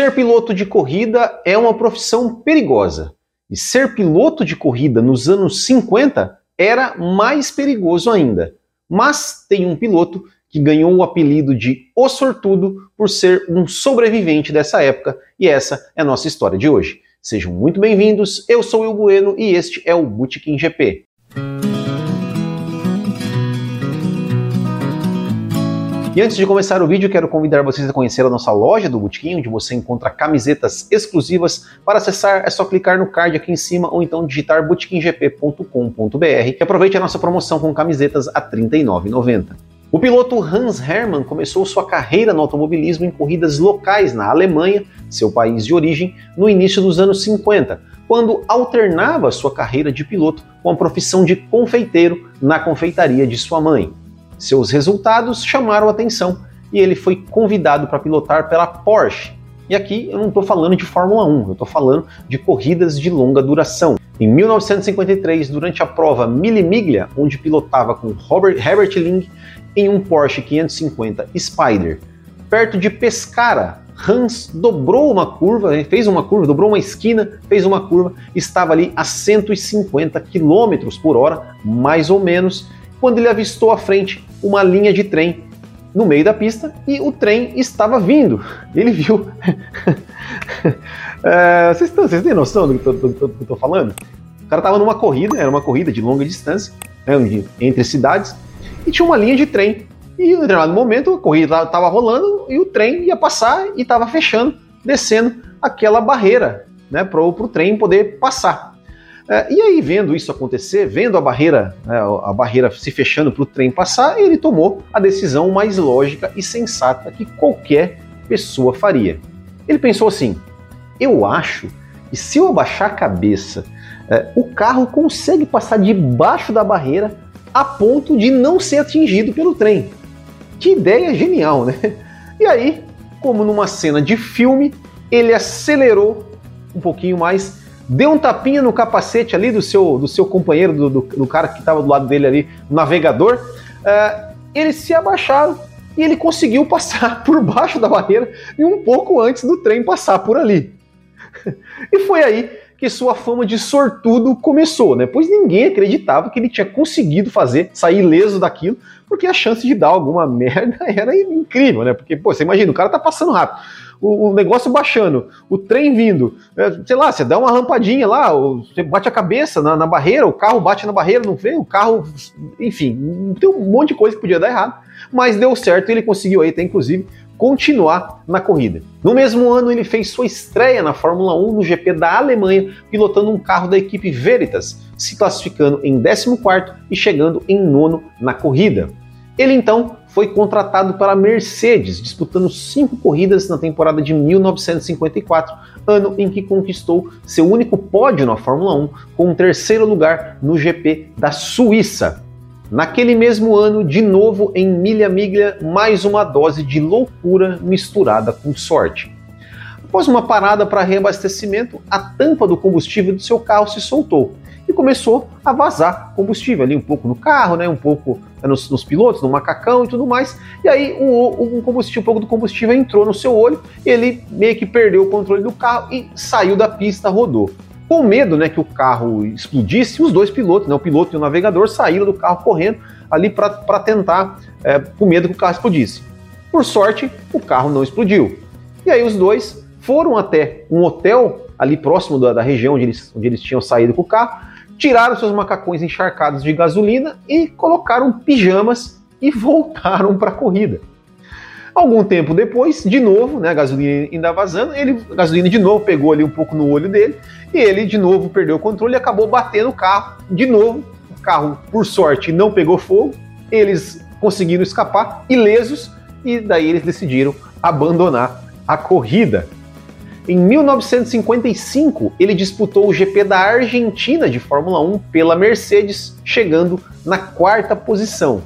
Ser piloto de corrida é uma profissão perigosa. E ser piloto de corrida nos anos 50 era mais perigoso ainda. Mas tem um piloto que ganhou o apelido de O Sortudo por ser um sobrevivente dessa época, e essa é a nossa história de hoje. Sejam muito bem-vindos, eu sou o Bueno e este é o Bootkin GP. E antes de começar o vídeo, quero convidar vocês a conhecer a nossa loja do Botequim, onde você encontra camisetas exclusivas. Para acessar, é só clicar no card aqui em cima ou então digitar botequimgp.com.br e aproveite a nossa promoção com camisetas a R$ 39,90. O piloto Hans Hermann começou sua carreira no automobilismo em corridas locais na Alemanha, seu país de origem, no início dos anos 50, quando alternava sua carreira de piloto com a profissão de confeiteiro na confeitaria de sua mãe. Seus resultados chamaram atenção e ele foi convidado para pilotar pela Porsche. E aqui eu não estou falando de Fórmula 1, eu estou falando de corridas de longa duração. Em 1953, durante a prova Mille Miglia, onde pilotava com Robert, Herbert Ling em um Porsche 550 Spider, perto de Pescara, Hans dobrou uma curva, fez uma curva, dobrou uma esquina, fez uma curva, estava ali a 150 km por hora, mais ou menos, quando ele avistou à frente uma linha de trem no meio da pista e o trem estava vindo. Ele viu. é, vocês, vocês, têm noção do que eu estou falando? O cara estava numa corrida, era uma corrida de longa distância, né, entre cidades, e tinha uma linha de trem. E em determinado momento a corrida estava rolando e o trem ia passar e estava fechando, descendo aquela barreira né, para o trem poder passar. É, e aí, vendo isso acontecer, vendo a barreira, né, a barreira se fechando para o trem passar, ele tomou a decisão mais lógica e sensata que qualquer pessoa faria. Ele pensou assim: eu acho que se eu abaixar a cabeça, é, o carro consegue passar debaixo da barreira a ponto de não ser atingido pelo trem. Que ideia genial, né? E aí, como numa cena de filme, ele acelerou um pouquinho mais deu um tapinha no capacete ali do seu, do seu companheiro, do, do, do cara que estava do lado dele ali, navegador. Uh, eles se abaixaram e ele conseguiu passar por baixo da barreira e um pouco antes do trem passar por ali. e foi aí que sua fama de sortudo começou, né? Pois ninguém acreditava que ele tinha conseguido fazer, sair ileso daquilo, porque a chance de dar alguma merda era incrível, né? Porque, pô, você imagina, o cara tá passando rápido o, o negócio baixando, o trem vindo, é, sei lá, você dá uma rampadinha lá, você bate a cabeça na, na barreira, o carro bate na barreira, não vê, o carro, enfim, tem um monte de coisa que podia dar errado, mas deu certo e ele conseguiu aí até inclusive continuar na corrida. No mesmo ano, ele fez sua estreia na Fórmula 1 no GP da Alemanha, pilotando um carro da equipe Veritas, se classificando em 14 e chegando em nono na corrida. Ele então foi contratado para a Mercedes, disputando cinco corridas na temporada de 1954, ano em que conquistou seu único pódio na Fórmula 1, com um terceiro lugar no GP da Suíça. Naquele mesmo ano, de novo em milha miglia, mais uma dose de loucura misturada com sorte. Após uma parada para reabastecimento, a tampa do combustível do seu carro se soltou e começou a vazar combustível ali um pouco no carro, né, um pouco né, nos, nos pilotos, no macacão e tudo mais. E aí o, o combustível, um pouco do combustível entrou no seu olho, ele meio que perdeu o controle do carro e saiu da pista, rodou. Com medo, né, que o carro explodisse, os dois pilotos, né, o piloto e o navegador, saíram do carro correndo ali para tentar, é, com medo que o carro explodisse. Por sorte, o carro não explodiu. E aí os dois foram até um hotel ali próximo da, da região onde eles, onde eles tinham saído com o carro tiraram seus macacões encharcados de gasolina e colocaram pijamas e voltaram para a corrida. Algum tempo depois, de novo, né, a gasolina ainda vazando, ele, a gasolina de novo pegou ali um pouco no olho dele e ele de novo perdeu o controle e acabou batendo o carro. De novo, o carro, por sorte, não pegou fogo, eles conseguiram escapar ilesos e daí eles decidiram abandonar a corrida. Em 1955, ele disputou o GP da Argentina de Fórmula 1 pela Mercedes, chegando na quarta posição.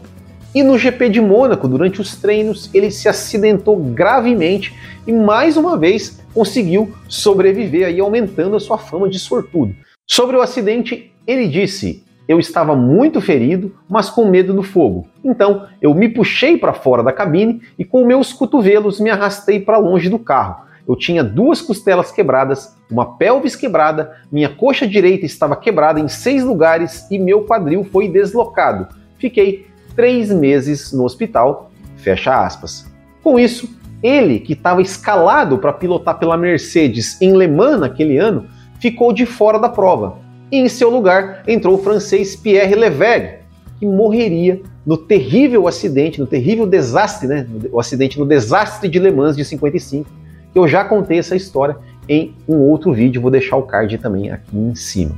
E no GP de Mônaco, durante os treinos, ele se acidentou gravemente e mais uma vez conseguiu sobreviver, aí aumentando a sua fama de sortudo. Sobre o acidente, ele disse: Eu estava muito ferido, mas com medo do fogo. Então eu me puxei para fora da cabine e com meus cotovelos me arrastei para longe do carro eu tinha duas costelas quebradas, uma pelvis quebrada, minha coxa direita estava quebrada em seis lugares e meu quadril foi deslocado. Fiquei três meses no hospital. Fecha aspas. Com isso, ele, que estava escalado para pilotar pela Mercedes em Le Mans naquele ano, ficou de fora da prova. E em seu lugar entrou o francês Pierre Levegh, que morreria no terrível acidente, no terrível desastre, né? O acidente no desastre de Le Mans de 55. Eu já contei essa história em um outro vídeo, vou deixar o card também aqui em cima.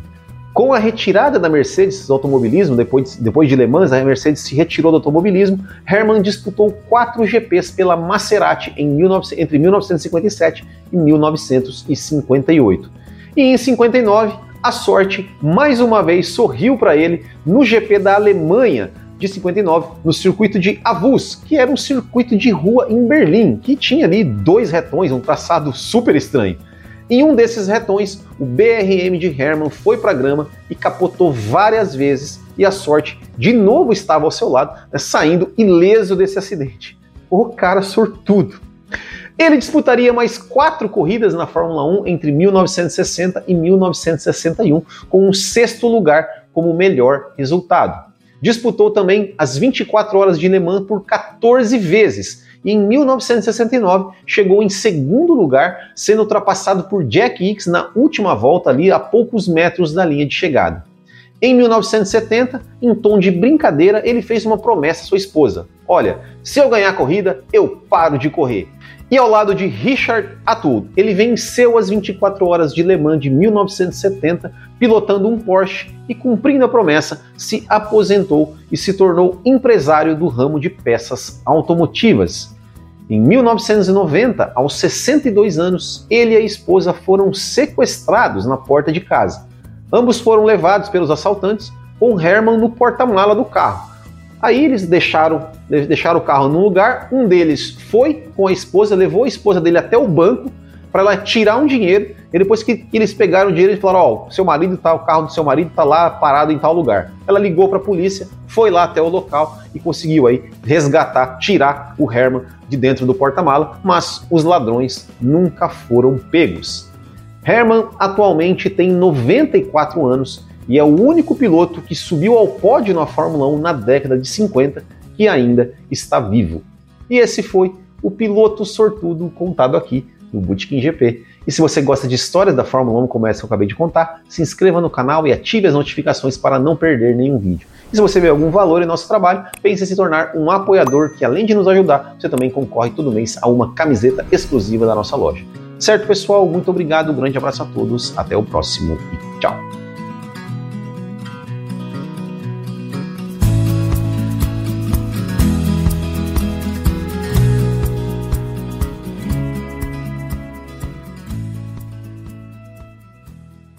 Com a retirada da Mercedes do automobilismo, depois, depois de Le Mans, a Mercedes se retirou do automobilismo. Hermann disputou quatro GPs pela Maserati em 19, entre 1957 e 1958. E em 59, a sorte mais uma vez sorriu para ele no GP da Alemanha de 59, no circuito de Avus, que era um circuito de rua em Berlim, que tinha ali dois retões, um traçado super estranho. Em um desses retões, o BRM de Herman foi para a grama e capotou várias vezes, e a sorte de novo estava ao seu lado, né, saindo ileso desse acidente. O cara sortudo. Ele disputaria mais quatro corridas na Fórmula 1 entre 1960 e 1961, com um sexto lugar como melhor resultado. Disputou também as 24 horas de Le Mans por 14 vezes, e em 1969 chegou em segundo lugar, sendo ultrapassado por Jack Hicks na última volta ali a poucos metros da linha de chegada. Em 1970, em tom de brincadeira, ele fez uma promessa à sua esposa: Olha, se eu ganhar a corrida, eu paro de correr. E ao lado de Richard Atwood, ele venceu as 24 horas de Le Mans de 1970, pilotando um Porsche e cumprindo a promessa, se aposentou e se tornou empresário do ramo de peças automotivas. Em 1990, aos 62 anos, ele e a esposa foram sequestrados na porta de casa. Ambos foram levados pelos assaltantes, com Herman no porta-mala do carro. Aí eles deixaram, deixaram o carro num lugar, um deles foi com a esposa, levou a esposa dele até o banco para ela tirar um dinheiro, e depois que eles pegaram o dinheiro, eles falaram: Ó, oh, seu marido tá, o carro do seu marido tá lá parado em tal lugar. Ela ligou para a polícia, foi lá até o local e conseguiu aí resgatar, tirar o Herman de dentro do porta-mala, mas os ladrões nunca foram pegos. Herman atualmente tem 94 anos e é o único piloto que subiu ao pódio na Fórmula 1 na década de 50 que ainda está vivo. E esse foi o piloto sortudo contado aqui no Bootkin GP. E se você gosta de histórias da Fórmula 1 como essa que eu acabei de contar, se inscreva no canal e ative as notificações para não perder nenhum vídeo. E se você vê algum valor em nosso trabalho, pense em se tornar um apoiador que além de nos ajudar, você também concorre todo mês a uma camiseta exclusiva da nossa loja. Certo, pessoal? Muito obrigado, um grande abraço a todos, até o próximo e tchau!